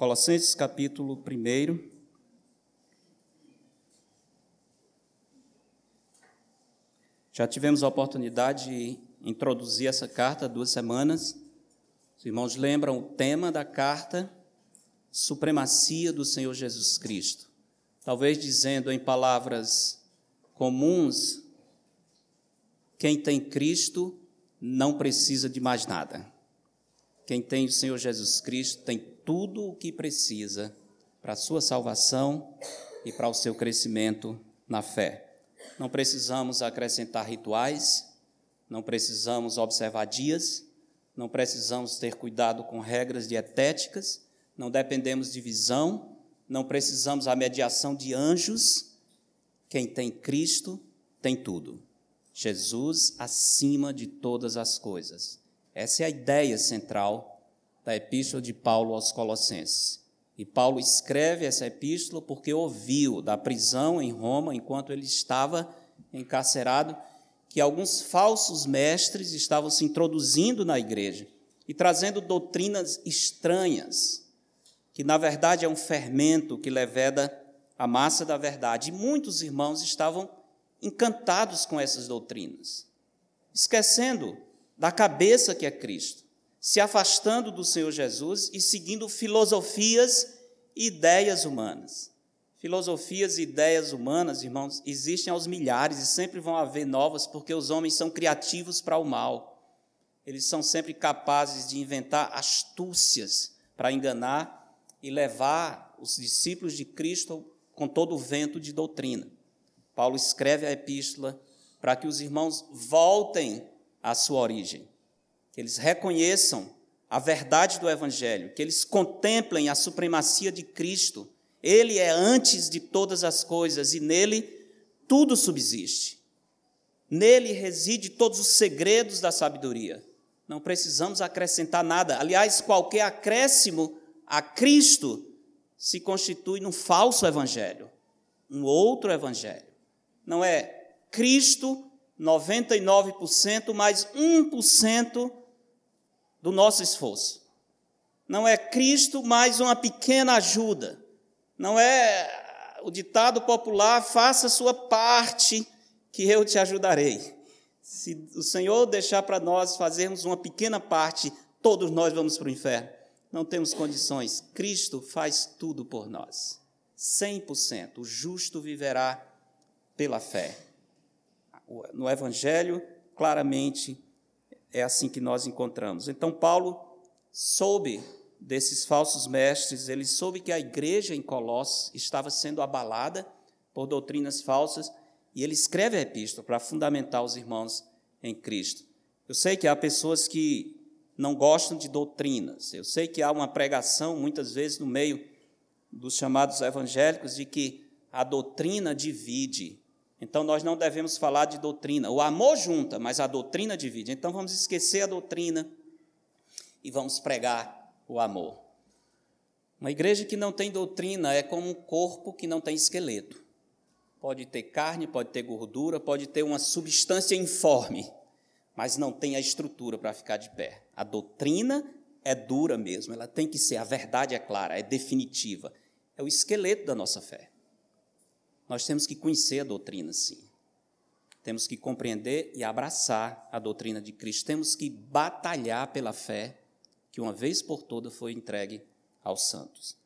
Colossenses capítulo 1. Já tivemos a oportunidade de introduzir essa carta há duas semanas. Os irmãos lembram o tema da carta? Supremacia do Senhor Jesus Cristo. Talvez dizendo em palavras comuns, quem tem Cristo não precisa de mais nada. Quem tem o Senhor Jesus Cristo tem tudo o que precisa para a sua salvação e para o seu crescimento na fé. Não precisamos acrescentar rituais, não precisamos observar dias, não precisamos ter cuidado com regras dietéticas, não dependemos de visão, não precisamos a mediação de anjos. Quem tem Cristo tem tudo. Jesus acima de todas as coisas. Essa é a ideia central da epístola de Paulo aos Colossenses. E Paulo escreve essa epístola porque ouviu da prisão em Roma, enquanto ele estava encarcerado, que alguns falsos mestres estavam se introduzindo na igreja e trazendo doutrinas estranhas, que na verdade é um fermento que leveda a massa da verdade. E muitos irmãos estavam encantados com essas doutrinas, esquecendo da cabeça que é Cristo, se afastando do Senhor Jesus e seguindo filosofias e ideias humanas. Filosofias e ideias humanas, irmãos, existem aos milhares e sempre vão haver novas, porque os homens são criativos para o mal. Eles são sempre capazes de inventar astúcias para enganar e levar os discípulos de Cristo com todo o vento de doutrina. Paulo escreve a epístola para que os irmãos voltem à sua origem, eles reconheçam a verdade do Evangelho, que eles contemplem a supremacia de Cristo. Ele é antes de todas as coisas e nele tudo subsiste. Nele reside todos os segredos da sabedoria. Não precisamos acrescentar nada. Aliás, qualquer acréscimo a Cristo se constitui num falso evangelho, um outro evangelho não é Cristo 99% mais 1% do nosso esforço. Não é Cristo mais uma pequena ajuda. Não é o ditado popular, faça sua parte que eu te ajudarei. Se o Senhor deixar para nós fazermos uma pequena parte, todos nós vamos para o inferno. Não temos condições. Cristo faz tudo por nós. 100%. O justo viverá pela fé. No Evangelho, claramente, é assim que nós encontramos. Então, Paulo soube desses falsos mestres, ele soube que a igreja em Colossos estava sendo abalada por doutrinas falsas, e ele escreve a epístola para fundamentar os irmãos em Cristo. Eu sei que há pessoas que não gostam de doutrinas, eu sei que há uma pregação, muitas vezes, no meio dos chamados evangélicos, de que a doutrina divide. Então nós não devemos falar de doutrina. O amor junta, mas a doutrina divide. Então vamos esquecer a doutrina e vamos pregar o amor. Uma igreja que não tem doutrina é como um corpo que não tem esqueleto. Pode ter carne, pode ter gordura, pode ter uma substância informe, mas não tem a estrutura para ficar de pé. A doutrina é dura mesmo, ela tem que ser, a verdade é clara, é definitiva. É o esqueleto da nossa fé. Nós temos que conhecer a doutrina, sim. Temos que compreender e abraçar a doutrina de Cristo. Temos que batalhar pela fé que uma vez por toda foi entregue aos santos.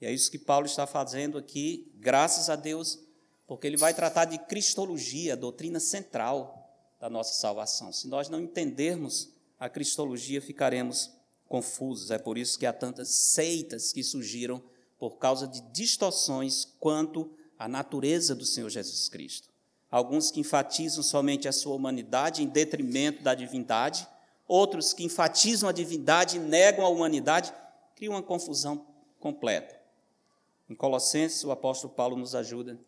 E é isso que Paulo está fazendo aqui, graças a Deus, porque ele vai tratar de cristologia, a doutrina central da nossa salvação. Se nós não entendermos a cristologia, ficaremos confusos. É por isso que há tantas seitas que surgiram por causa de distorções quanto a natureza do Senhor Jesus Cristo. Alguns que enfatizam somente a sua humanidade em detrimento da divindade, outros que enfatizam a divindade e negam a humanidade, criam uma confusão completa. Em Colossenses, o apóstolo Paulo nos ajuda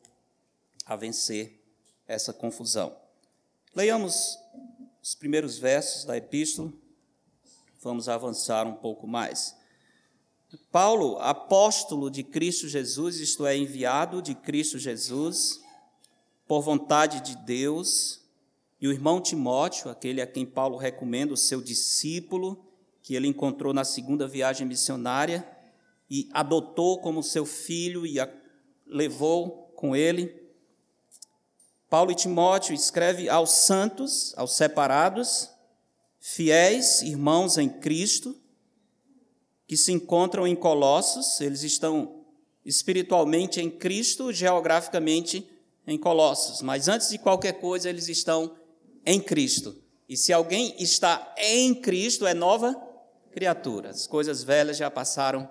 a vencer essa confusão. Leiamos os primeiros versos da epístola, vamos avançar um pouco mais. Paulo, apóstolo de Cristo Jesus, isto é, enviado de Cristo Jesus, por vontade de Deus, e o irmão Timóteo, aquele a quem Paulo recomenda, o seu discípulo, que ele encontrou na segunda viagem missionária, e adotou como seu filho e a levou com ele. Paulo e Timóteo escreve aos santos, aos separados, fiéis irmãos em Cristo, que se encontram em Colossos, eles estão espiritualmente em Cristo, geograficamente em Colossos, mas antes de qualquer coisa, eles estão em Cristo. E se alguém está em Cristo, é nova criatura. As coisas velhas já passaram,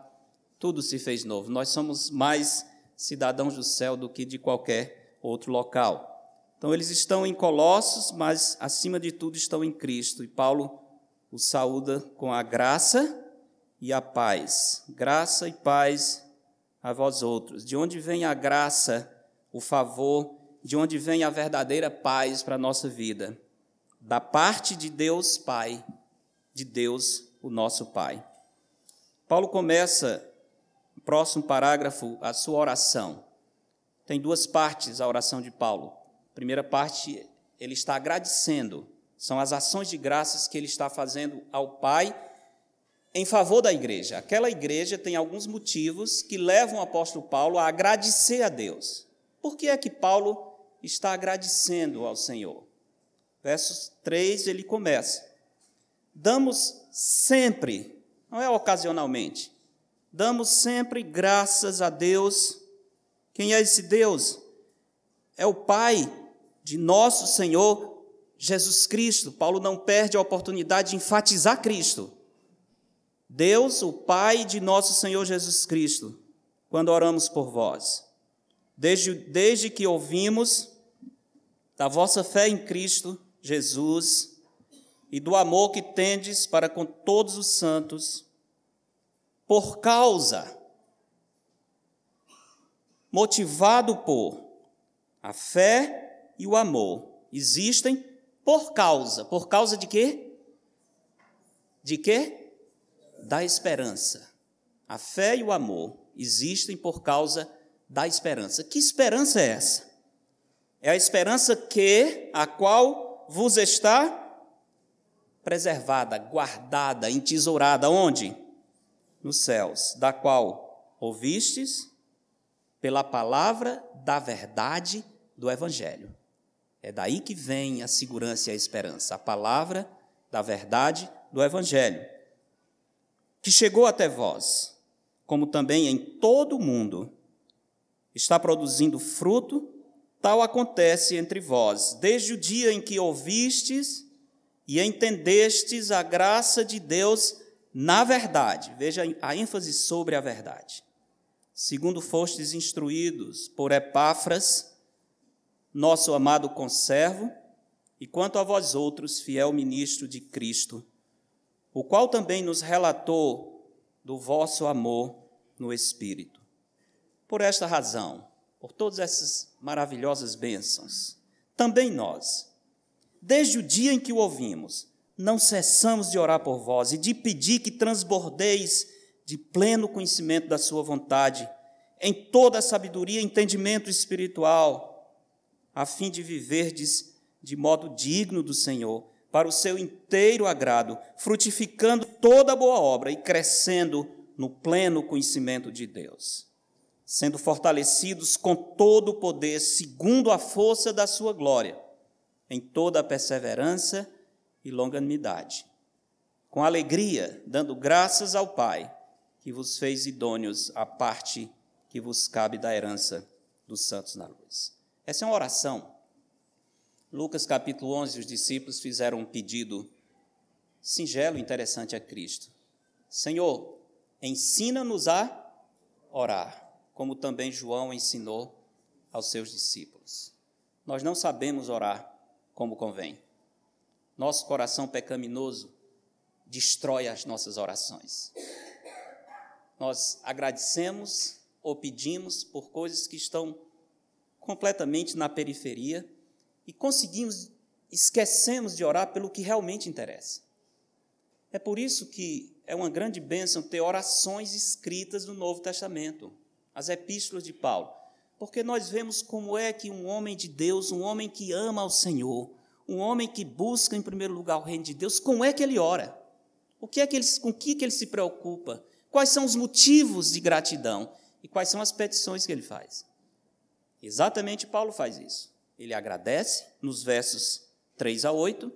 tudo se fez novo. Nós somos mais cidadãos do céu do que de qualquer outro local. Então, eles estão em Colossos, mas acima de tudo estão em Cristo. E Paulo os saúda com a graça e a paz. Graça e paz a vós outros. De onde vem a graça, o favor, de onde vem a verdadeira paz para a nossa vida? Da parte de Deus Pai, de Deus, o nosso Pai. Paulo começa, próximo parágrafo, a sua oração. Tem duas partes a oração de Paulo. Primeira parte, ele está agradecendo, são as ações de graças que ele está fazendo ao Pai em favor da igreja. Aquela igreja tem alguns motivos que levam o apóstolo Paulo a agradecer a Deus. Por que é que Paulo está agradecendo ao Senhor? Versos 3 ele começa: Damos sempre, não é ocasionalmente, damos sempre graças a Deus. Quem é esse Deus? É o Pai de nosso Senhor Jesus Cristo. Paulo não perde a oportunidade de enfatizar Cristo. Deus, o Pai de nosso Senhor Jesus Cristo, quando oramos por vós. Desde, desde que ouvimos da vossa fé em Cristo Jesus e do amor que tendes para com todos os santos, por causa, motivado por a fé e o amor, existem por causa. Por causa de quê? De quê? Da esperança. A fé e o amor existem por causa da esperança. Que esperança é essa? É a esperança que a qual vos está preservada, guardada, entesourada onde? Nos céus, da qual ouvistes pela palavra da verdade do evangelho. É daí que vem a segurança e a esperança, a palavra da verdade do evangelho que chegou até vós, como também em todo o mundo, está produzindo fruto, tal acontece entre vós, desde o dia em que ouvistes e entendestes a graça de Deus na verdade. Veja a ênfase sobre a verdade. Segundo fostes instruídos por Epáfras, nosso amado conservo, e quanto a vós outros, fiel ministro de Cristo, o qual também nos relatou do vosso amor no Espírito. Por esta razão, por todas essas maravilhosas bênçãos, também nós, desde o dia em que o ouvimos, não cessamos de orar por vós e de pedir que transbordeis de pleno conhecimento da Sua vontade, em toda a sabedoria e entendimento espiritual, a fim de viverdes de modo digno do Senhor para o seu inteiro agrado, frutificando toda boa obra e crescendo no pleno conhecimento de Deus, sendo fortalecidos com todo o poder, segundo a força da sua glória, em toda a perseverança e longanimidade, com alegria, dando graças ao Pai, que vos fez idôneos à parte que vos cabe da herança dos santos na luz. Essa é uma oração Lucas capítulo 11, os discípulos fizeram um pedido singelo e interessante a Cristo. Senhor, ensina-nos a orar, como também João ensinou aos seus discípulos. Nós não sabemos orar como convém. Nosso coração pecaminoso destrói as nossas orações. Nós agradecemos ou pedimos por coisas que estão completamente na periferia e conseguimos, esquecemos de orar pelo que realmente interessa. É por isso que é uma grande bênção ter orações escritas no Novo Testamento, as epístolas de Paulo, porque nós vemos como é que um homem de Deus, um homem que ama ao Senhor, um homem que busca em primeiro lugar o reino de Deus, como é que ele ora? O que é que ele, com o que, que ele se preocupa? quais são os motivos de gratidão e quais são as petições que ele faz. Exatamente Paulo faz isso. Ele agradece nos versos 3 a 8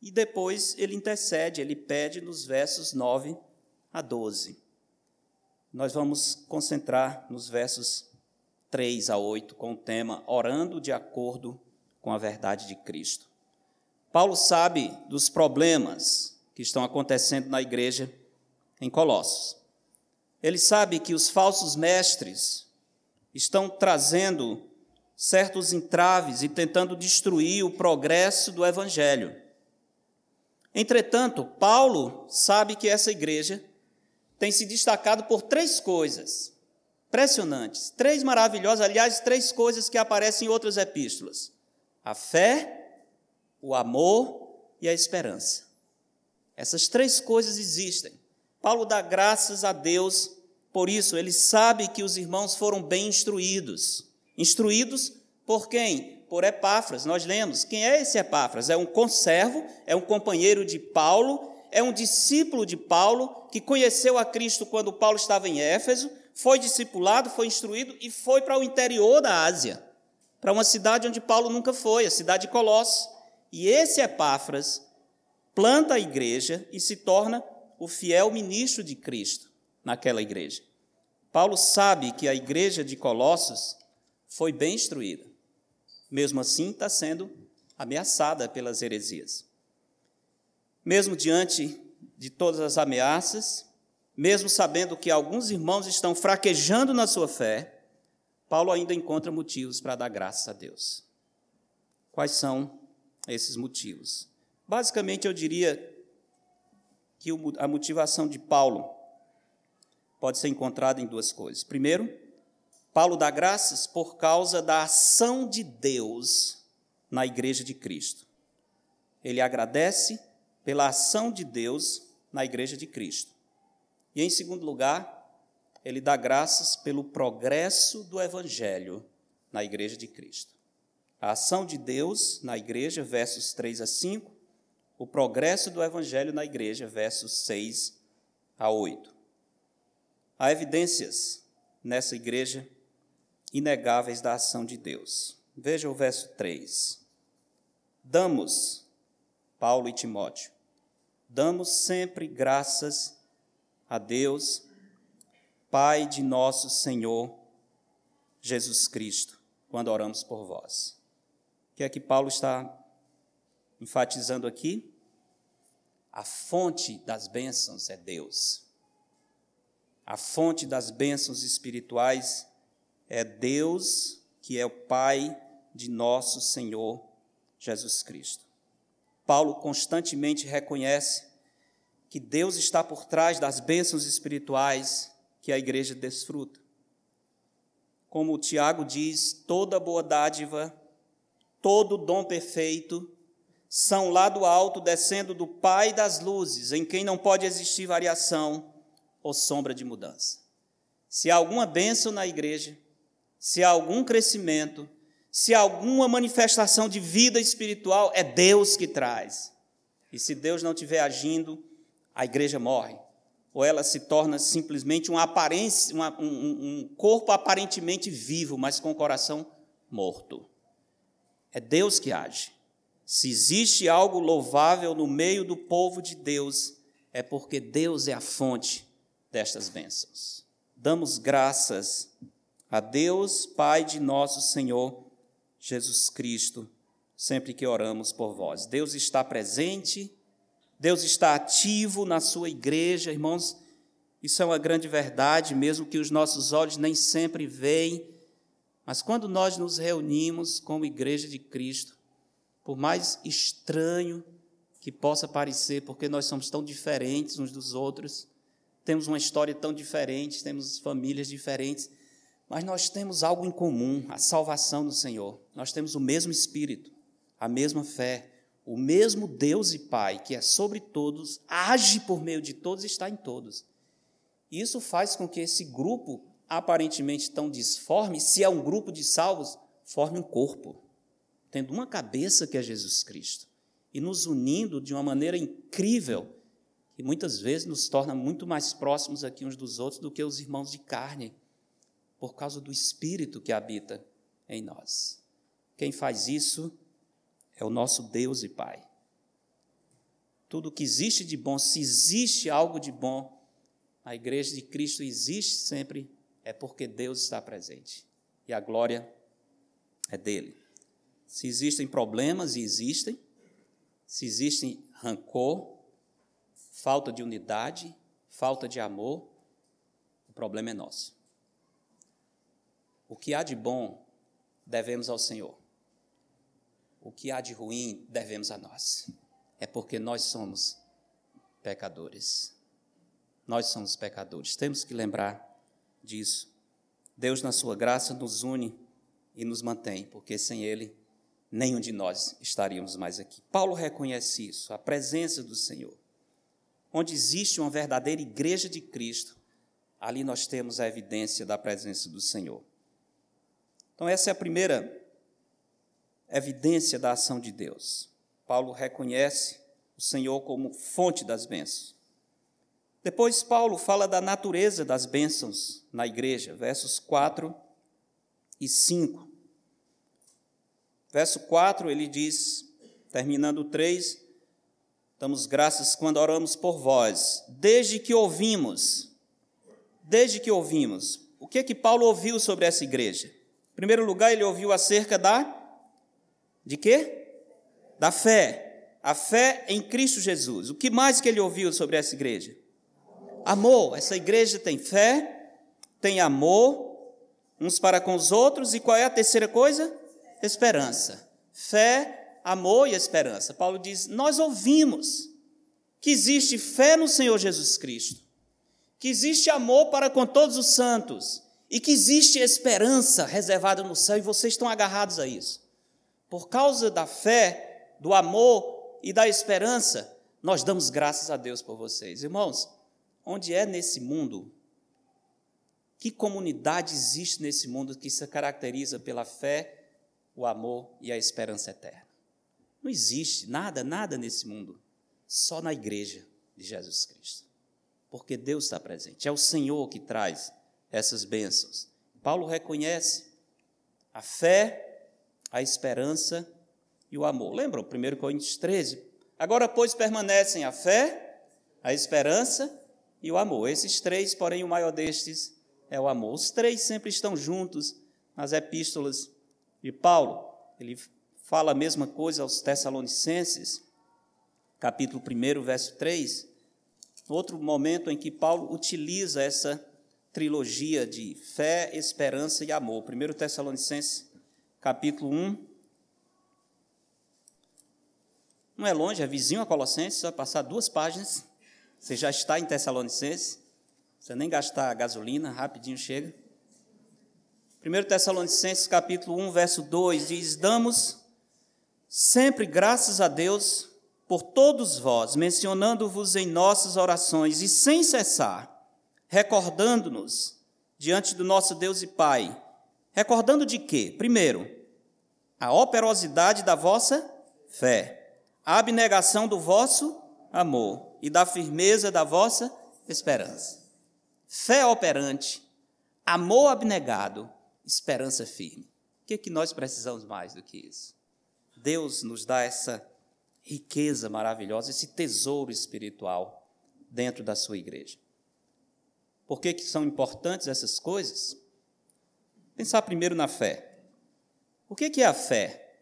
e depois ele intercede, ele pede nos versos 9 a 12. Nós vamos concentrar nos versos 3 a 8 com o tema Orando de acordo com a verdade de Cristo. Paulo sabe dos problemas que estão acontecendo na igreja em Colossos. Ele sabe que os falsos mestres estão trazendo certos entraves e tentando destruir o progresso do evangelho. Entretanto, Paulo sabe que essa igreja tem se destacado por três coisas impressionantes, três maravilhosas, aliás, três coisas que aparecem em outras epístolas: a fé, o amor e a esperança. Essas três coisas existem. Paulo dá graças a Deus por isso, ele sabe que os irmãos foram bem instruídos. Instruídos por quem? Por Epáfras. Nós lemos. Quem é esse Epáfras? É um conservo, é um companheiro de Paulo, é um discípulo de Paulo que conheceu a Cristo quando Paulo estava em Éfeso, foi discipulado, foi instruído e foi para o interior da Ásia, para uma cidade onde Paulo nunca foi, a cidade de Colossos. E esse Epáfras planta a igreja e se torna o fiel ministro de Cristo naquela igreja. Paulo sabe que a igreja de Colossos foi bem instruída. Mesmo assim, está sendo ameaçada pelas heresias. Mesmo diante de todas as ameaças, mesmo sabendo que alguns irmãos estão fraquejando na sua fé, Paulo ainda encontra motivos para dar graças a Deus. Quais são esses motivos? Basicamente, eu diria que a motivação de Paulo pode ser encontrada em duas coisas. Primeiro, Paulo dá graças por causa da ação de Deus na igreja de Cristo. Ele agradece pela ação de Deus na igreja de Cristo. E em segundo lugar, ele dá graças pelo progresso do evangelho na igreja de Cristo. A ação de Deus na igreja, versos 3 a 5, o progresso do Evangelho na igreja, versos 6 a 8. Há evidências nessa igreja inegáveis da ação de Deus. Veja o verso 3. Damos, Paulo e Timóteo, damos sempre graças a Deus, Pai de nosso Senhor Jesus Cristo, quando oramos por vós. O que é que Paulo está enfatizando aqui? A fonte das bênçãos é Deus. A fonte das bênçãos espirituais é Deus, que é o Pai de nosso Senhor Jesus Cristo. Paulo constantemente reconhece que Deus está por trás das bênçãos espirituais que a igreja desfruta. Como o Tiago diz, toda boa dádiva, todo dom perfeito são lá do alto, descendo do Pai das luzes, em quem não pode existir variação ou sombra de mudança. Se há alguma bênção na igreja, se há algum crescimento, se há alguma manifestação de vida espiritual, é Deus que traz. E se Deus não estiver agindo, a igreja morre. Ou ela se torna simplesmente uma aparência, uma, um, um corpo aparentemente vivo, mas com o coração morto. É Deus que age. Se existe algo louvável no meio do povo de Deus, é porque Deus é a fonte destas bênçãos. Damos graças a Deus, Pai de nosso Senhor Jesus Cristo, sempre que oramos por vós. Deus está presente, Deus está ativo na sua igreja, irmãos. Isso é uma grande verdade, mesmo que os nossos olhos nem sempre veem, mas quando nós nos reunimos como igreja de Cristo, por mais estranho que possa parecer, porque nós somos tão diferentes uns dos outros, temos uma história tão diferente, temos famílias diferentes, mas nós temos algo em comum: a salvação do Senhor. Nós temos o mesmo Espírito, a mesma fé, o mesmo Deus e Pai, que é sobre todos, age por meio de todos e está em todos. Isso faz com que esse grupo, aparentemente tão disforme, se é um grupo de salvos, forme um corpo tendo uma cabeça que é Jesus Cristo e nos unindo de uma maneira incrível, que muitas vezes nos torna muito mais próximos aqui uns dos outros do que os irmãos de carne, por causa do Espírito que habita em nós. Quem faz isso é o nosso Deus e Pai. Tudo que existe de bom, se existe algo de bom, a igreja de Cristo existe sempre, é porque Deus está presente. E a glória é dele. Se existem problemas, e existem, se existem rancor, falta de unidade, falta de amor, o problema é nosso. O que há de bom, devemos ao Senhor. O que há de ruim, devemos a nós. É porque nós somos pecadores. Nós somos pecadores. Temos que lembrar disso. Deus, na sua graça, nos une e nos mantém, porque sem Ele, nenhum de nós estaríamos mais aqui. Paulo reconhece isso, a presença do Senhor. Onde existe uma verdadeira igreja de Cristo, ali nós temos a evidência da presença do Senhor. Então, essa é a primeira evidência da ação de Deus. Paulo reconhece o Senhor como fonte das bênçãos. Depois, Paulo fala da natureza das bênçãos na igreja, versos 4 e 5. Verso 4, ele diz, terminando o 3, damos graças quando oramos por vós, desde que ouvimos, desde que ouvimos. O que é que Paulo ouviu sobre essa igreja? Em primeiro lugar, ele ouviu acerca da de quê? Da fé. A fé em Cristo Jesus. O que mais que ele ouviu sobre essa igreja? Amor. Essa igreja tem fé, tem amor uns para com os outros, e qual é a terceira coisa? Esperança. Fé, amor e esperança. Paulo diz: Nós ouvimos que existe fé no Senhor Jesus Cristo, que existe amor para com todos os santos e que existe esperança reservada no céu e vocês estão agarrados a isso. Por causa da fé, do amor e da esperança, nós damos graças a Deus por vocês. Irmãos, onde é nesse mundo? Que comunidade existe nesse mundo que se caracteriza pela fé, o amor e a esperança eterna? Não existe nada, nada nesse mundo, só na igreja de Jesus Cristo. Porque Deus está presente, é o Senhor que traz essas bênçãos. Paulo reconhece a fé, a esperança e o amor. Lembram 1 Coríntios 13? Agora, pois, permanecem a fé, a esperança e o amor. Esses três, porém, o maior destes é o amor. Os três sempre estão juntos nas epístolas de Paulo. Ele fala a mesma coisa aos Tessalonicenses, capítulo 1, verso 3. Outro momento em que Paulo utiliza essa trilogia de fé, esperança e amor. 1 Tessalonicenses, capítulo 1. Não é longe, é vizinho a Colossenses, vai passar duas páginas. Você já está em Tessalonicenses, você nem gastar gasolina, rapidinho chega. 1 Tessalonicenses capítulo 1, verso 2 diz: Damos sempre graças a Deus por todos vós, mencionando-vos em nossas orações e sem cessar, recordando-nos diante do nosso Deus e Pai. Recordando de quê? Primeiro, a operosidade da vossa fé, a abnegação do vosso amor e da firmeza da vossa esperança. Fé operante, amor abnegado, esperança firme. O que, é que nós precisamos mais do que isso? Deus nos dá essa riqueza maravilhosa, esse tesouro espiritual dentro da sua igreja. Por que, que são importantes essas coisas? Pensar primeiro na fé. O que, que é a fé?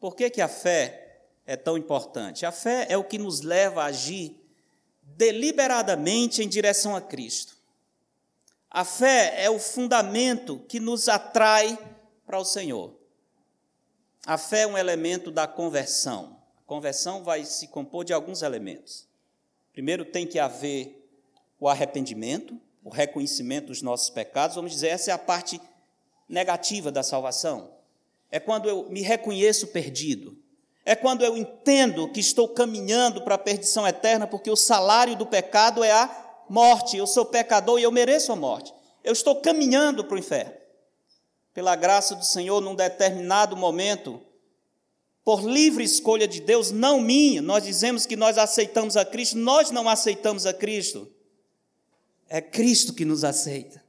Por que, que a fé é tão importante? A fé é o que nos leva a agir deliberadamente em direção a Cristo. A fé é o fundamento que nos atrai para o Senhor. A fé é um elemento da conversão. A conversão vai se compor de alguns elementos. Primeiro, tem que haver o arrependimento, o reconhecimento dos nossos pecados. Vamos dizer, essa é a parte negativa da salvação. É quando eu me reconheço perdido, é quando eu entendo que estou caminhando para a perdição eterna, porque o salário do pecado é a morte. Eu sou pecador e eu mereço a morte. Eu estou caminhando para o inferno. Pela graça do Senhor, num determinado momento, por livre escolha de Deus, não minha. Nós dizemos que nós aceitamos a Cristo, nós não aceitamos a Cristo. É Cristo que nos aceita.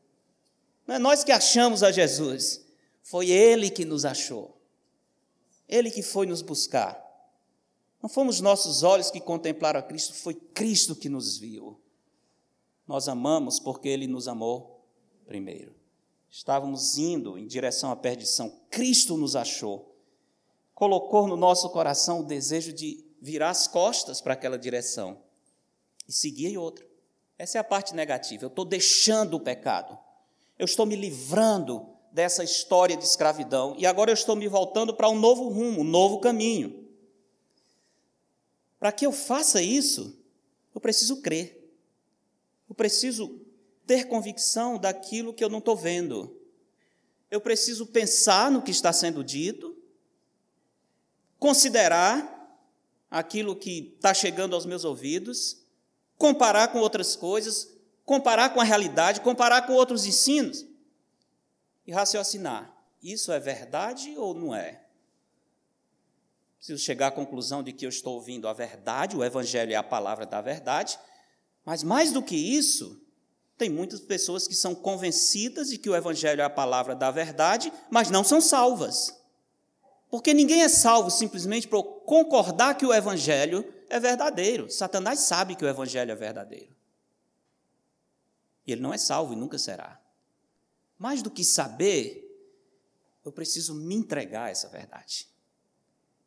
Não é nós que achamos a Jesus, foi Ele que nos achou. Ele que foi nos buscar. Não fomos nossos olhos que contemplaram a Cristo, foi Cristo que nos viu. Nós amamos porque Ele nos amou primeiro. Estávamos indo em direção à perdição, Cristo nos achou colocou no nosso coração o desejo de virar as costas para aquela direção e seguir em outra. Essa é a parte negativa. Eu estou deixando o pecado. Eu estou me livrando dessa história de escravidão e agora eu estou me voltando para um novo rumo, um novo caminho. Para que eu faça isso, eu preciso crer. Eu preciso ter convicção daquilo que eu não estou vendo. Eu preciso pensar no que está sendo dito considerar aquilo que está chegando aos meus ouvidos, comparar com outras coisas, comparar com a realidade, comparar com outros ensinos e raciocinar: isso é verdade ou não é? Preciso chegar à conclusão de que eu estou ouvindo a verdade, o Evangelho é a palavra da verdade, mas mais do que isso, tem muitas pessoas que são convencidas de que o Evangelho é a palavra da verdade, mas não são salvas. Porque ninguém é salvo simplesmente por concordar que o Evangelho é verdadeiro. Satanás sabe que o Evangelho é verdadeiro. E ele não é salvo e nunca será. Mais do que saber, eu preciso me entregar a essa verdade.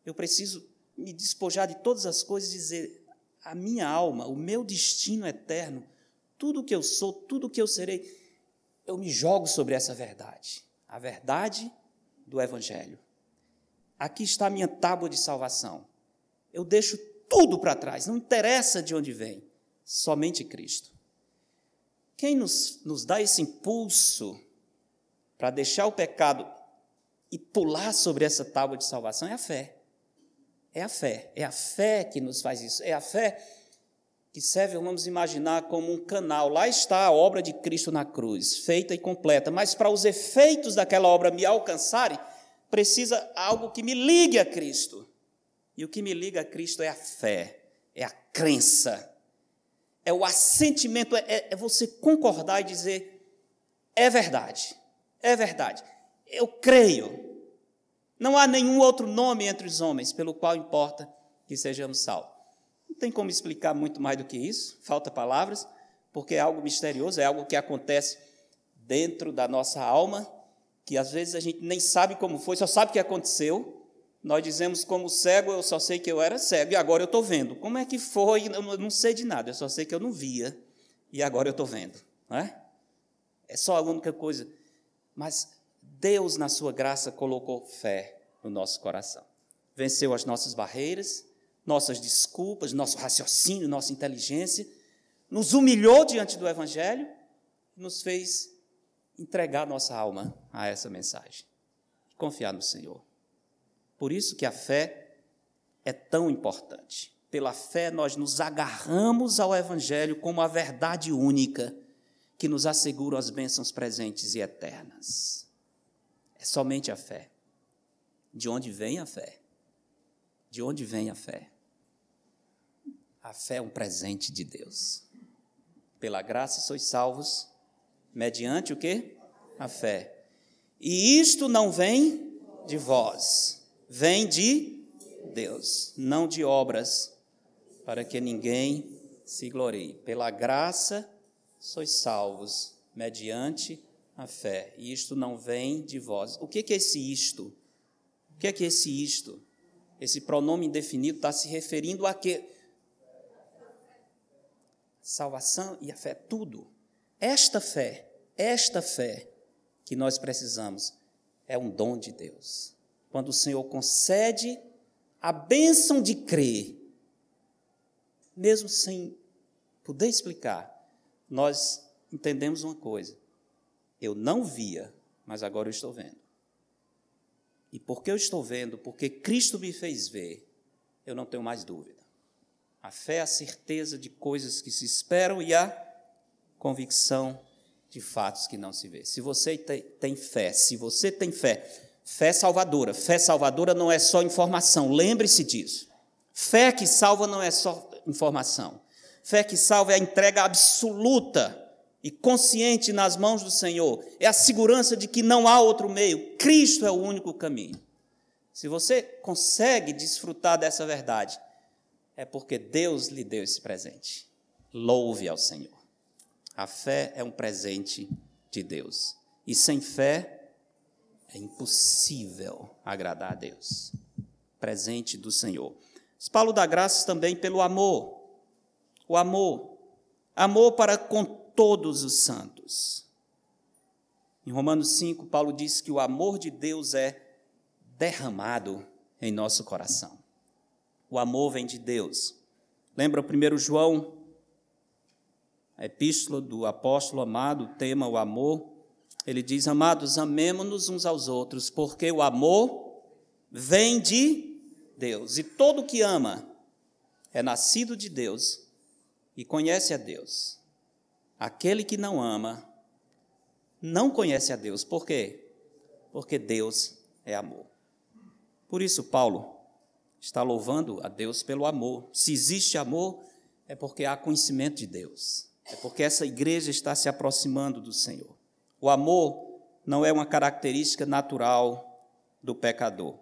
Eu preciso me despojar de todas as coisas e dizer: a minha alma, o meu destino eterno, tudo o que eu sou, tudo o que eu serei, eu me jogo sobre essa verdade. A verdade do Evangelho. Aqui está a minha tábua de salvação. Eu deixo tudo para trás, não interessa de onde vem, somente Cristo. Quem nos, nos dá esse impulso para deixar o pecado e pular sobre essa tábua de salvação é a fé. É a fé, é a fé que nos faz isso, é a fé que serve, vamos imaginar, como um canal. Lá está a obra de Cristo na cruz, feita e completa, mas para os efeitos daquela obra me alcançarem, precisa algo que me ligue a Cristo. E o que me liga a Cristo é a fé, é a crença, é o assentimento, é, é você concordar e dizer: é verdade, é verdade, eu creio. Não há nenhum outro nome entre os homens pelo qual importa que sejamos salvos. Não tem como explicar muito mais do que isso, falta palavras, porque é algo misterioso, é algo que acontece dentro da nossa alma que às vezes a gente nem sabe como foi, só sabe o que aconteceu. Nós dizemos, como cego, eu só sei que eu era cego e agora eu estou vendo. Como é que foi? Eu não sei de nada, eu só sei que eu não via e agora eu estou vendo. Não é? é só a única coisa. Mas Deus, na sua graça, colocou fé no nosso coração. Venceu as nossas barreiras, nossas desculpas, nosso raciocínio, nossa inteligência, nos humilhou diante do Evangelho, nos fez entregar nossa alma a essa mensagem. Confiar no Senhor. Por isso que a fé é tão importante. Pela fé nós nos agarramos ao evangelho como a verdade única que nos assegura as bênçãos presentes e eternas. É somente a fé. De onde vem a fé? De onde vem a fé? A fé é um presente de Deus. Pela graça sois salvos mediante o que? A fé. E isto não vem de vós, vem de Deus, não de obras, para que ninguém se glorie. Pela graça sois salvos, mediante a fé. E isto não vem de vós. O que é esse isto? O que é que esse isto? Esse pronome indefinido está se referindo a que? Salvação e a fé, tudo. Esta fé, esta fé que nós precisamos é um dom de Deus. Quando o Senhor concede a bênção de crer, mesmo sem poder explicar, nós entendemos uma coisa: eu não via, mas agora eu estou vendo. E porque eu estou vendo, porque Cristo me fez ver, eu não tenho mais dúvida. A fé é a certeza de coisas que se esperam e a convicção de fatos que não se vê. Se você tem fé, se você tem fé, Fé salvadora. Fé salvadora não é só informação, lembre-se disso. Fé que salva não é só informação. Fé que salva é a entrega absoluta e consciente nas mãos do Senhor. É a segurança de que não há outro meio. Cristo é o único caminho. Se você consegue desfrutar dessa verdade, é porque Deus lhe deu esse presente. Louve ao Senhor. A fé é um presente de Deus. E sem fé é impossível agradar a Deus. Presente do Senhor. Paulo dá graças também pelo amor. O amor. Amor para com todos os santos. Em Romanos 5, Paulo diz que o amor de Deus é derramado em nosso coração. O amor vem de Deus. Lembra o primeiro João, a epístola do apóstolo amado, tema o amor. Ele diz: Amados, amemo-nos uns aos outros, porque o amor vem de Deus. E todo que ama é nascido de Deus e conhece a Deus. Aquele que não ama não conhece a Deus. Por quê? Porque Deus é amor. Por isso, Paulo está louvando a Deus pelo amor. Se existe amor, é porque há conhecimento de Deus. É porque essa igreja está se aproximando do Senhor. O amor não é uma característica natural do pecador.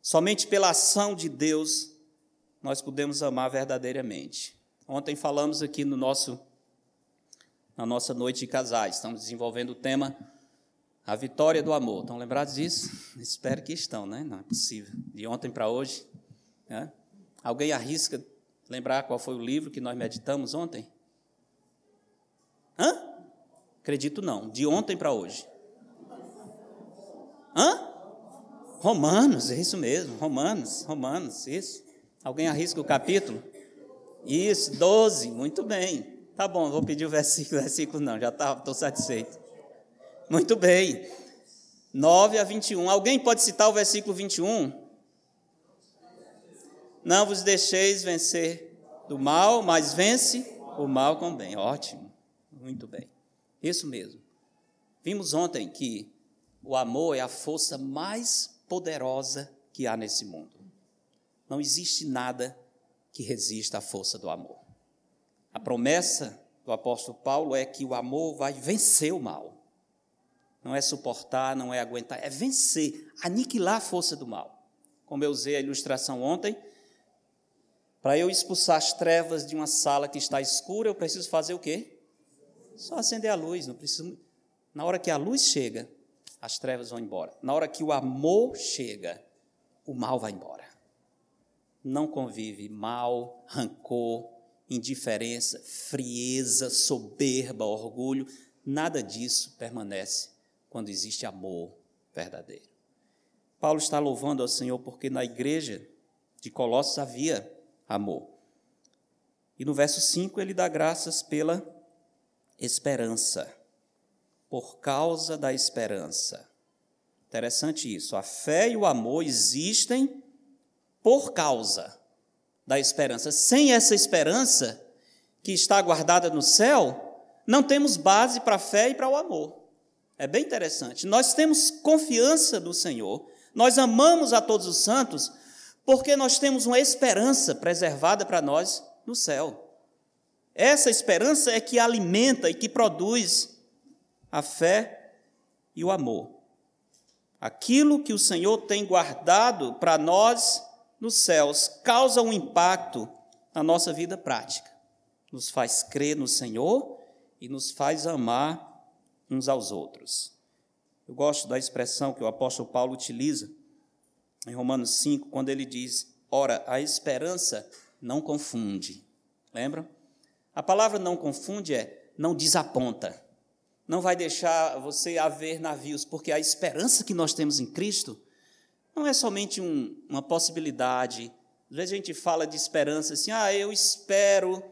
Somente pela ação de Deus nós podemos amar verdadeiramente. Ontem falamos aqui no nosso na nossa noite de casais, estamos desenvolvendo o tema a vitória do amor. Estão lembrados disso? Espero que estão, né? Não é possível. De ontem para hoje. Né? Alguém arrisca lembrar qual foi o livro que nós meditamos ontem? Hã? Acredito não. De ontem para hoje. Hã? Romanos, é isso mesmo. Romanos, Romanos, isso. Alguém arrisca o capítulo? Isso, 12. Muito bem. Tá bom, vou pedir o versículo, versículo não, já estou tá, satisfeito. Muito bem. 9 a 21. Alguém pode citar o versículo 21? Não vos deixeis vencer do mal, mas vence o mal com o bem. Ótimo. Muito bem. Isso mesmo. Vimos ontem que o amor é a força mais poderosa que há nesse mundo. Não existe nada que resista à força do amor. A promessa do apóstolo Paulo é que o amor vai vencer o mal não é suportar, não é aguentar, é vencer, aniquilar a força do mal. Como eu usei a ilustração ontem, para eu expulsar as trevas de uma sala que está escura, eu preciso fazer o quê? Só acender a luz, não preciso. Na hora que a luz chega, as trevas vão embora. Na hora que o amor chega, o mal vai embora. Não convive mal, rancor, indiferença, frieza, soberba, orgulho, nada disso permanece quando existe amor verdadeiro. Paulo está louvando ao Senhor porque na igreja de Colossos havia amor. E no verso 5 ele dá graças pela esperança, por causa da esperança. Interessante isso. A fé e o amor existem por causa da esperança. Sem essa esperança que está guardada no céu, não temos base para a fé e para o amor. É bem interessante. Nós temos confiança no Senhor, nós amamos a todos os santos, porque nós temos uma esperança preservada para nós no céu. Essa esperança é que alimenta e que produz a fé e o amor. Aquilo que o Senhor tem guardado para nós nos céus causa um impacto na nossa vida prática. Nos faz crer no Senhor e nos faz amar uns aos outros. Eu gosto da expressão que o apóstolo Paulo utiliza em Romanos 5, quando ele diz: Ora, a esperança não confunde. Lembram? A palavra não confunde é não desaponta. Não vai deixar você haver navios, porque a esperança que nós temos em Cristo não é somente um, uma possibilidade. Às vezes a gente fala de esperança assim, ah, eu espero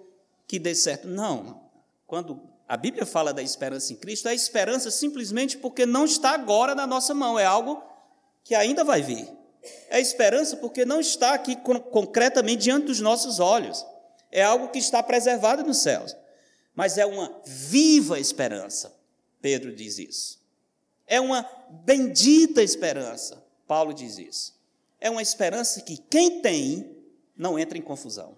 que dê certo. Não. Quando a Bíblia fala da esperança em Cristo, é esperança simplesmente porque não está agora na nossa mão, é algo que ainda vai vir. É esperança porque não está aqui concretamente diante dos nossos olhos. É algo que está preservado nos céus. Mas é uma viva esperança. Pedro diz isso. É uma bendita esperança. Paulo diz isso. É uma esperança que quem tem não entra em confusão.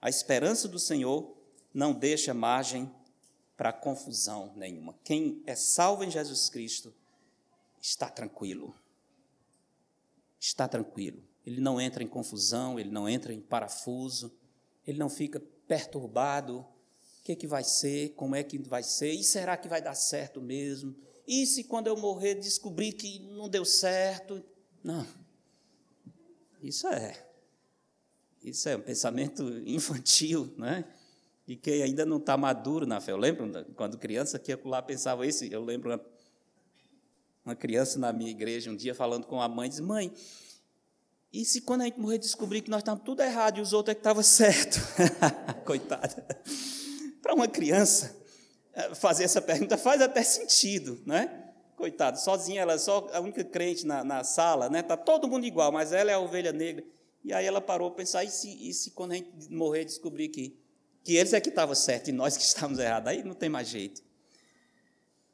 A esperança do Senhor não deixa margem para confusão nenhuma. Quem é salvo em Jesus Cristo está tranquilo. Está tranquilo. Ele não entra em confusão, ele não entra em parafuso, ele não fica perturbado. O que, é que vai ser? Como é que vai ser? E será que vai dar certo mesmo? E se quando eu morrer descobrir que não deu certo? Não. Isso é. Isso é um pensamento infantil, né? De quem ainda não está maduro na fé. Eu lembro, quando criança, que eu lá pensava isso. Eu lembro uma, uma criança na minha igreja um dia falando com a mãe, diz, mãe, e se quando a gente morrer descobrir que nós estamos tudo errado e os outros é que estavam certo? Coitada. Para uma criança eh, fazer essa pergunta faz até sentido, né? Coitado, sozinha, ela é só a única crente na, na sala, né? Está todo mundo igual, mas ela é a ovelha negra. E aí ela parou para pensar, e se, e se quando a gente morrer descobrir que, que eles é que estavam certos e nós que estávamos errados? Aí não tem mais jeito.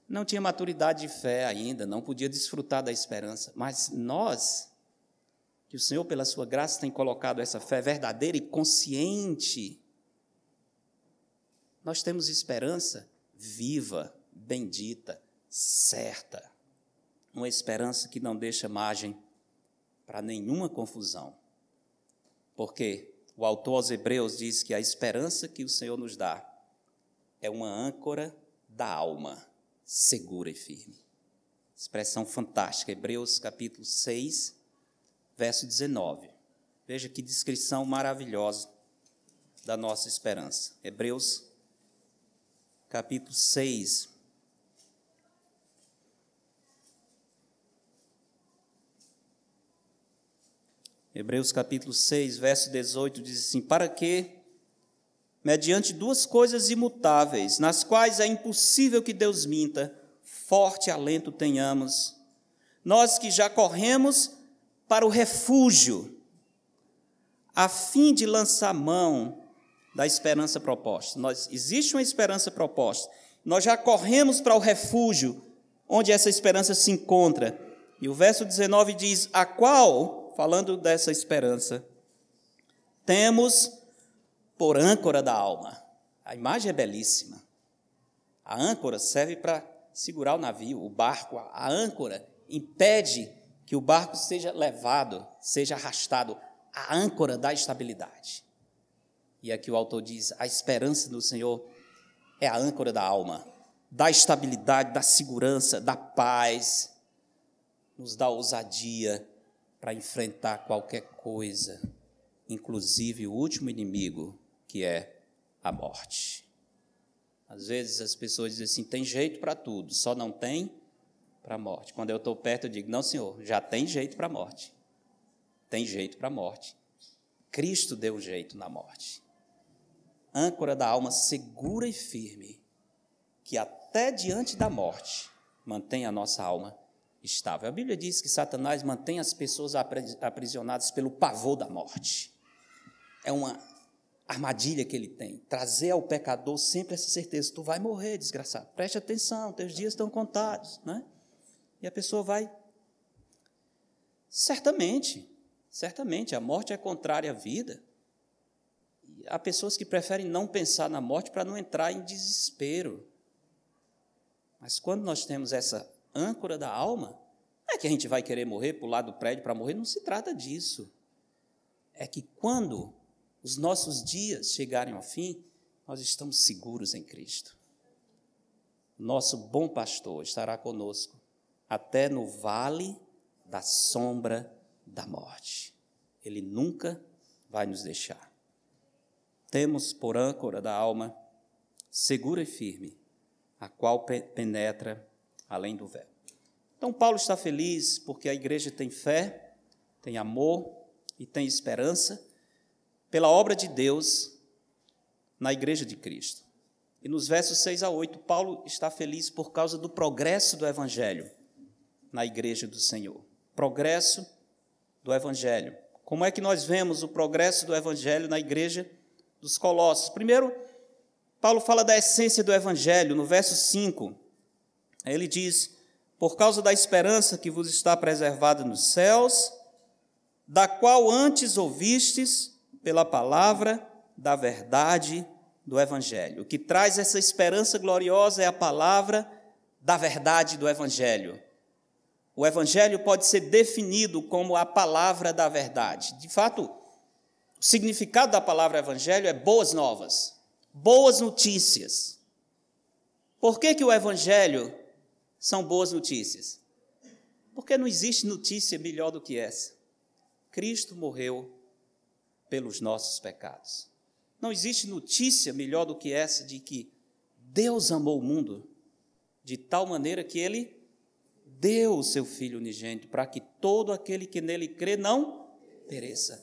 Não tinha maturidade de fé ainda, não podia desfrutar da esperança. Mas nós que o Senhor, pela sua graça, tem colocado essa fé verdadeira e consciente, nós temos esperança viva, bendita, certa. Uma esperança que não deixa margem para nenhuma confusão. Porque o autor aos Hebreus diz que a esperança que o Senhor nos dá é uma âncora da alma, segura e firme. Expressão fantástica, Hebreus capítulo 6, verso 19. Veja que descrição maravilhosa da nossa esperança. Hebreus, capítulo 6. Hebreus capítulo 6, verso 18 diz assim: Para que, mediante duas coisas imutáveis, nas quais é impossível que Deus minta, forte alento tenhamos, nós que já corremos para o refúgio, a fim de lançar mão da esperança proposta. Nós, existe uma esperança proposta. Nós já corremos para o refúgio onde essa esperança se encontra. E o verso 19 diz: A qual, falando dessa esperança, temos por âncora da alma. A imagem é belíssima. A âncora serve para segurar o navio, o barco. A âncora impede que o barco seja levado, seja arrastado à âncora da estabilidade. E aqui o autor diz: a esperança do Senhor é a âncora da alma, da estabilidade, da segurança, da paz, nos dá ousadia para enfrentar qualquer coisa, inclusive o último inimigo, que é a morte. Às vezes as pessoas dizem assim: tem jeito para tudo, só não tem para a morte. Quando eu estou perto, eu digo: Não, Senhor, já tem jeito para a morte. Tem jeito para a morte. Cristo deu jeito na morte. Âncora da alma segura e firme, que até diante da morte mantém a nossa alma estável. A Bíblia diz que Satanás mantém as pessoas aprisionadas pelo pavor da morte. É uma armadilha que ele tem, trazer ao pecador sempre essa certeza: tu vai morrer, desgraçado. Preste atenção, teus dias estão contados, não é? E a pessoa vai. Certamente, certamente, a morte é contrária à vida. Há pessoas que preferem não pensar na morte para não entrar em desespero. Mas quando nós temos essa âncora da alma, não é que a gente vai querer morrer, pular do prédio para morrer, não se trata disso. É que quando os nossos dias chegarem ao fim, nós estamos seguros em Cristo. Nosso bom pastor estará conosco até no vale da sombra da morte. Ele nunca vai nos deixar. Temos por âncora da alma segura e firme, a qual penetra além do véu. Então, Paulo está feliz porque a igreja tem fé, tem amor e tem esperança pela obra de Deus na igreja de Cristo. E nos versos 6 a 8, Paulo está feliz por causa do progresso do evangelho na igreja do Senhor. Progresso do Evangelho. Como é que nós vemos o progresso do Evangelho na igreja dos Colossos? Primeiro, Paulo fala da essência do Evangelho, no verso 5. Ele diz: por causa da esperança que vos está preservada nos céus, da qual antes ouvistes pela palavra da verdade do Evangelho. O que traz essa esperança gloriosa é a palavra da verdade do Evangelho. O Evangelho pode ser definido como a palavra da verdade. De fato, o significado da palavra Evangelho é boas novas, boas notícias. Por que, que o Evangelho são boas notícias? Porque não existe notícia melhor do que essa. Cristo morreu pelos nossos pecados. Não existe notícia melhor do que essa de que Deus amou o mundo de tal maneira que ele deu o seu filho unigênito para que todo aquele que nele crê não pereça,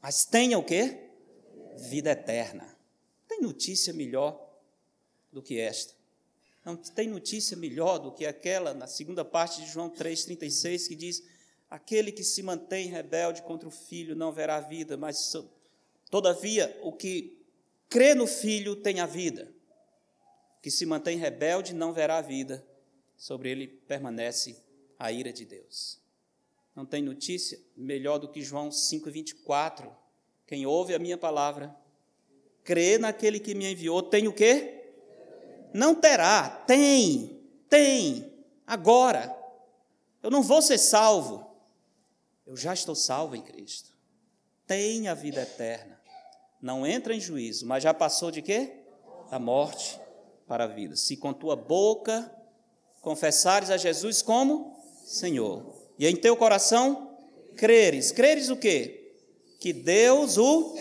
mas tenha o quê? Vida eterna. Tem notícia melhor do que esta. Não tem notícia melhor do que aquela na segunda parte de João 3,36 que diz: Aquele que se mantém rebelde contra o filho não verá vida, mas todavia o que crê no filho tem a vida. Que se mantém rebelde não verá vida, sobre ele permanece a ira de Deus. Não tem notícia melhor do que João 5,24. Quem ouve a minha palavra, crê naquele que me enviou, tem o quê? Não terá, tem, tem, agora. Eu não vou ser salvo. Eu já estou salvo em Cristo. Tem a vida eterna. Não entra em juízo, mas já passou de quê? Da morte para a vida. Se com tua boca confessares a Jesus como Senhor, e em teu coração creres. Creres o quê? Que Deus o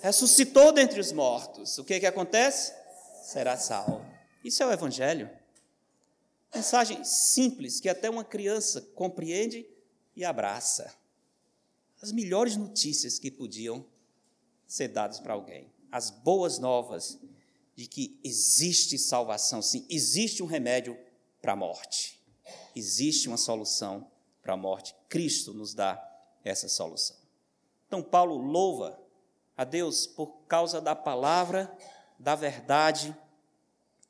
ressuscitou dentre os mortos. O que que acontece? Será salvo. Isso é o Evangelho. Mensagem simples que até uma criança compreende e abraça. As melhores notícias que podiam ser dadas para alguém. As boas novas de que existe salvação, sim, existe um remédio para a morte. Existe uma solução para a morte. Cristo nos dá essa solução. Então, Paulo louva a Deus por causa da palavra, da verdade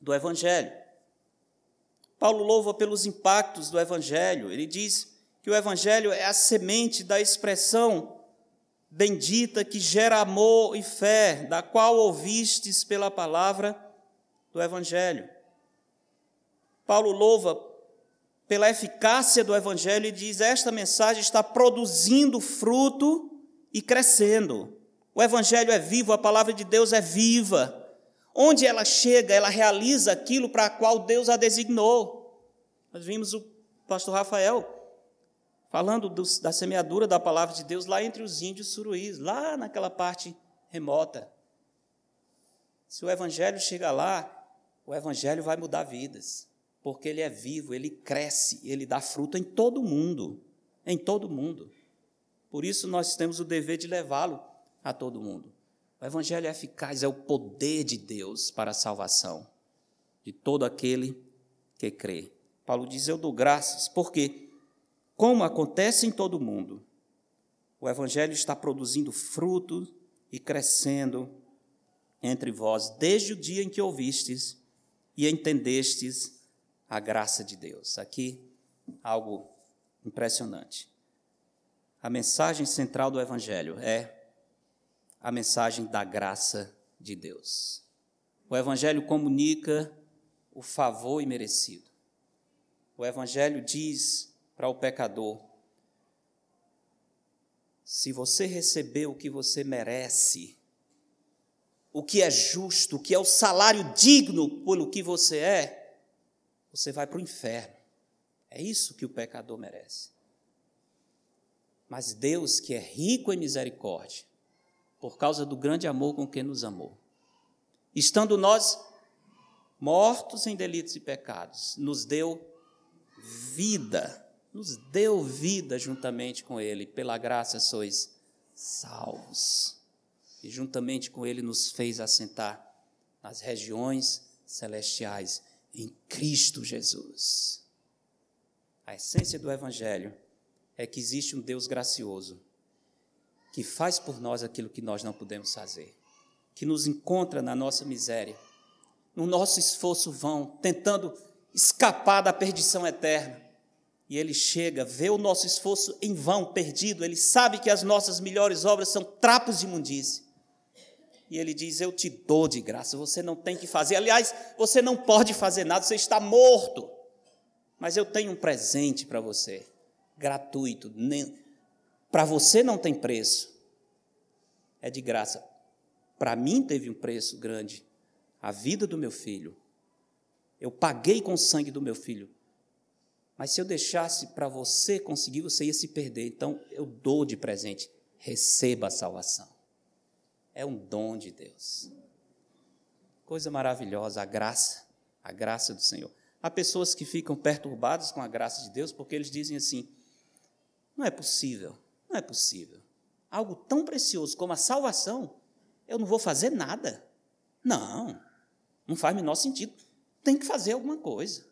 do Evangelho. Paulo louva pelos impactos do Evangelho. Ele diz que o Evangelho é a semente da expressão bendita que gera amor e fé, da qual ouvistes pela palavra do Evangelho. Paulo louva pela eficácia do Evangelho e diz: esta mensagem está produzindo fruto e crescendo. O Evangelho é vivo, a palavra de Deus é viva. Onde ela chega, ela realiza aquilo para qual Deus a designou. Nós vimos o pastor Rafael falando do, da semeadura da palavra de Deus lá entre os índios suruís, lá naquela parte remota. Se o evangelho chega lá, o evangelho vai mudar vidas, porque ele é vivo, ele cresce, ele dá fruto em todo mundo, em todo mundo. Por isso nós temos o dever de levá-lo a todo mundo. O Evangelho é eficaz, é o poder de Deus para a salvação de todo aquele que crê. Paulo diz: Eu dou graças, porque, como acontece em todo mundo, o Evangelho está produzindo fruto e crescendo entre vós, desde o dia em que ouvistes e entendestes a graça de Deus. Aqui, algo impressionante. A mensagem central do Evangelho é a mensagem da graça de Deus. O Evangelho comunica o favor imerecido. O Evangelho diz para o pecador: se você receber o que você merece, o que é justo, o que é o salário digno pelo que você é, você vai para o inferno. É isso que o pecador merece. Mas Deus, que é rico em misericórdia, por causa do grande amor com que nos amou. Estando nós mortos em delitos e pecados, nos deu vida, nos deu vida juntamente com Ele, pela graça sois salvos. E juntamente com Ele nos fez assentar nas regiões celestiais em Cristo Jesus. A essência do Evangelho é que existe um Deus gracioso que faz por nós aquilo que nós não podemos fazer, que nos encontra na nossa miséria, no nosso esforço vão, tentando escapar da perdição eterna. e ele chega, vê o nosso esforço em vão, perdido, ele sabe que as nossas melhores obras são trapos de imundície. E ele diz: Eu te dou de graça, você não tem que fazer. Aliás, você não pode fazer nada, você está morto. Mas eu tenho um presente para você, gratuito. Para você não tem preço, é de graça. Para mim teve um preço grande, a vida do meu filho. Eu paguei com o sangue do meu filho. Mas se eu deixasse para você conseguir, você ia se perder. Então eu dou de presente. Receba a salvação. É um dom de Deus. Coisa maravilhosa, a graça, a graça do Senhor. Há pessoas que ficam perturbadas com a graça de Deus porque eles dizem assim: não é possível, não é possível. Algo tão precioso como a salvação, eu não vou fazer nada. Não, não faz o menor sentido. Tem que fazer alguma coisa.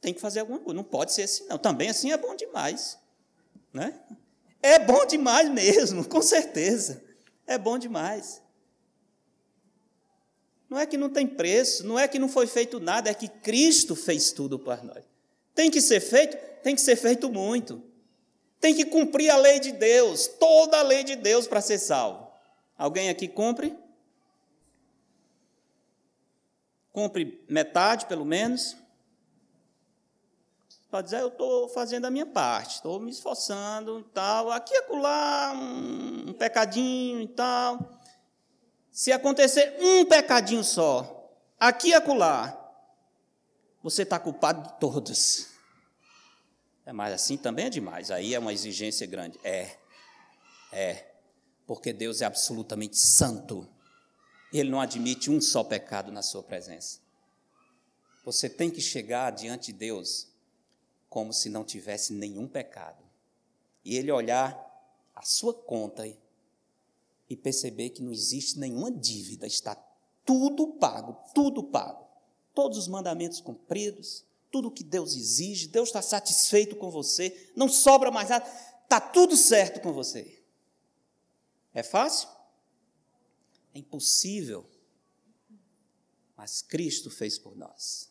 Tem que fazer alguma coisa. Não pode ser assim, não. Também assim é bom demais. Né? É bom demais mesmo, com certeza é bom demais. Não é que não tem preço, não é que não foi feito nada, é que Cristo fez tudo para nós. Tem que ser feito? Tem que ser feito muito. Tem que cumprir a lei de Deus, toda a lei de Deus para ser salvo. Alguém aqui cumpre? Cumpre metade, pelo menos? Pode dizer, eu estou fazendo a minha parte, estou me esforçando e tal, aqui e acolá, um, um pecadinho e tal. Se acontecer um pecadinho só, aqui e acolá, você está culpado de todos. É, mas assim também é demais, aí é uma exigência grande. É, é, porque Deus é absolutamente santo. Ele não admite um só pecado na sua presença. Você tem que chegar diante de Deus como se não tivesse nenhum pecado. E ele olhar a sua conta e perceber que não existe nenhuma dívida, está tudo pago, tudo pago. Todos os mandamentos cumpridos, tudo o que Deus exige, Deus está satisfeito com você, não sobra mais nada, está tudo certo com você. É fácil? É impossível. Mas Cristo fez por nós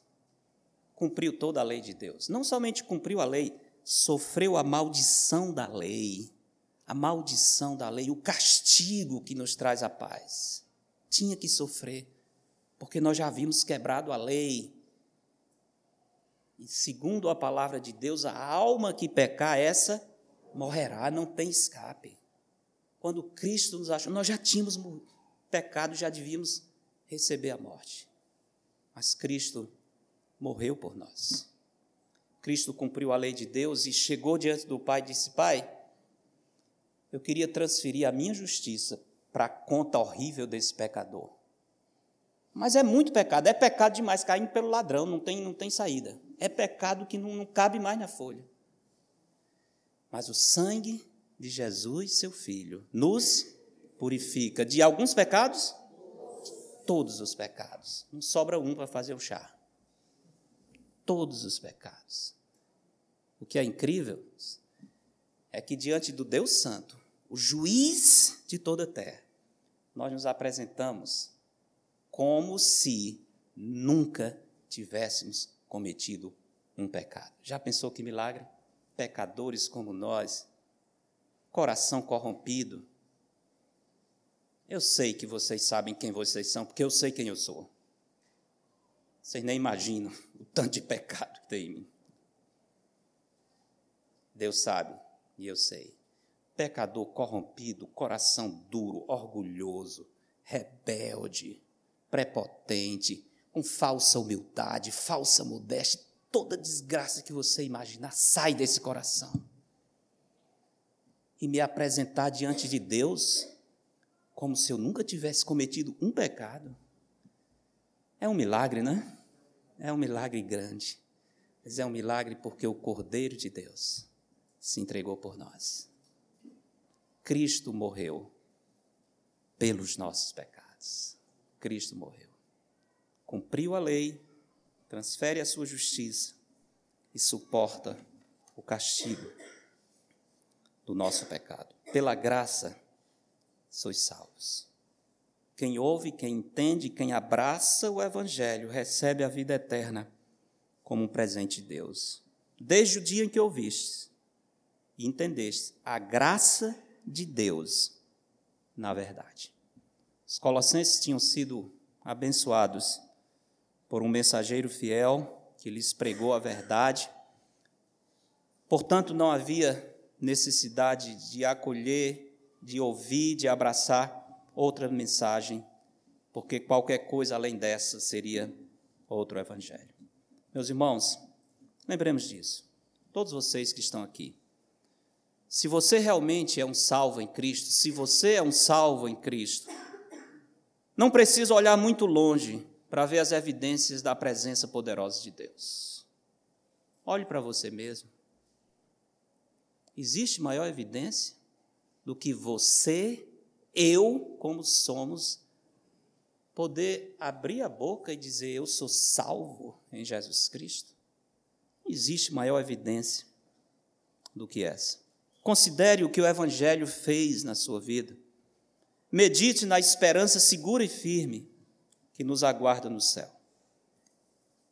cumpriu toda a lei de Deus. Não somente cumpriu a lei, sofreu a maldição da lei. A maldição da lei, o castigo que nos traz a paz. Tinha que sofrer, porque nós já havíamos quebrado a lei. E segundo a palavra de Deus, a alma que pecar, essa morrerá, não tem escape. Quando Cristo nos achou, nós já tínhamos pecado, já devíamos receber a morte. Mas Cristo morreu por nós. Cristo cumpriu a lei de Deus e chegou diante do Pai e disse: Pai, eu queria transferir a minha justiça para a conta horrível desse pecador. Mas é muito pecado, é pecado demais, caindo pelo ladrão, não tem, não tem saída. É pecado que não, não cabe mais na folha. Mas o sangue de Jesus, seu Filho, nos purifica de alguns pecados? Todos os pecados. Não sobra um para fazer o chá todos os pecados. O que é incrível é que diante do Deus Santo, o juiz de toda a terra, nós nos apresentamos como se nunca tivéssemos cometido um pecado. Já pensou que milagre? Pecadores como nós, coração corrompido. Eu sei que vocês sabem quem vocês são, porque eu sei quem eu sou. Vocês nem imaginam o tanto de pecado que tem em mim. Deus sabe e eu sei. Pecador corrompido, coração duro, orgulhoso, rebelde, prepotente, com falsa humildade, falsa modéstia, toda desgraça que você imaginar sai desse coração. E me apresentar diante de Deus como se eu nunca tivesse cometido um pecado. É um milagre, né? É um milagre grande. Mas é um milagre porque o Cordeiro de Deus se entregou por nós. Cristo morreu pelos nossos pecados. Cristo morreu. Cumpriu a lei, transfere a sua justiça e suporta o castigo do nosso pecado. Pela graça sois salvos. Quem ouve, quem entende, quem abraça o Evangelho, recebe a vida eterna como um presente de Deus. desde o dia em que ouviste e entendeste a graça de Deus na verdade. Os colossenses tinham sido abençoados por um mensageiro fiel que lhes pregou a verdade. Portanto, não havia necessidade de acolher, de ouvir, de abraçar outra mensagem, porque qualquer coisa além dessa seria outro evangelho. Meus irmãos, lembremos disso. Todos vocês que estão aqui. Se você realmente é um salvo em Cristo, se você é um salvo em Cristo, não precisa olhar muito longe para ver as evidências da presença poderosa de Deus. Olhe para você mesmo. Existe maior evidência do que você, eu, como somos, poder abrir a boca e dizer: Eu sou salvo em Jesus Cristo? Não existe maior evidência do que essa. Considere o que o Evangelho fez na sua vida. Medite na esperança segura e firme que nos aguarda no céu.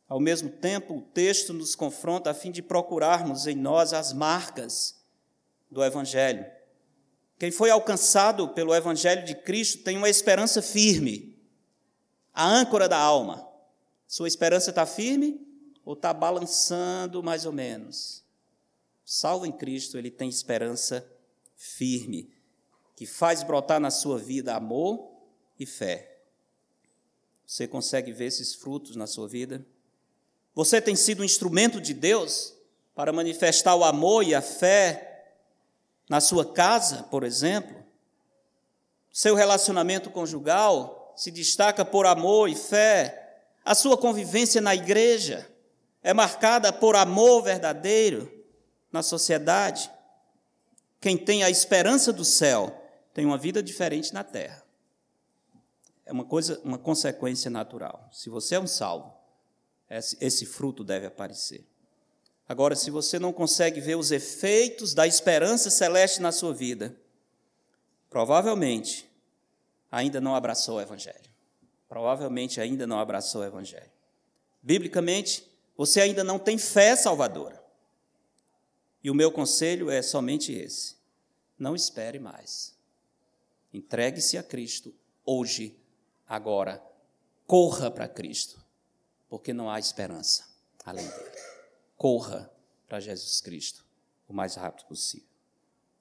Ao mesmo tempo, o texto nos confronta a fim de procurarmos em nós as marcas do Evangelho. Quem foi alcançado pelo Evangelho de Cristo tem uma esperança firme, a âncora da alma. Sua esperança está firme ou está balançando mais ou menos? salvo em Cristo, ele tem esperança firme, que faz brotar na sua vida amor e fé. Você consegue ver esses frutos na sua vida? Você tem sido um instrumento de Deus para manifestar o amor e a fé na sua casa, por exemplo? Seu relacionamento conjugal se destaca por amor e fé. A sua convivência na igreja é marcada por amor verdadeiro na sociedade. Quem tem a esperança do céu tem uma vida diferente na terra. É uma coisa, uma consequência natural. Se você é um salvo, esse, fruto deve aparecer. Agora, se você não consegue ver os efeitos da esperança celeste na sua vida, provavelmente ainda não abraçou o Evangelho. Provavelmente ainda não abraçou o Evangelho. Biblicamente, você ainda não tem fé salvadora. E o meu conselho é somente esse: não espere mais. Entregue-se a Cristo hoje, agora. Corra para Cristo, porque não há esperança além dele. Corra para Jesus Cristo o mais rápido possível.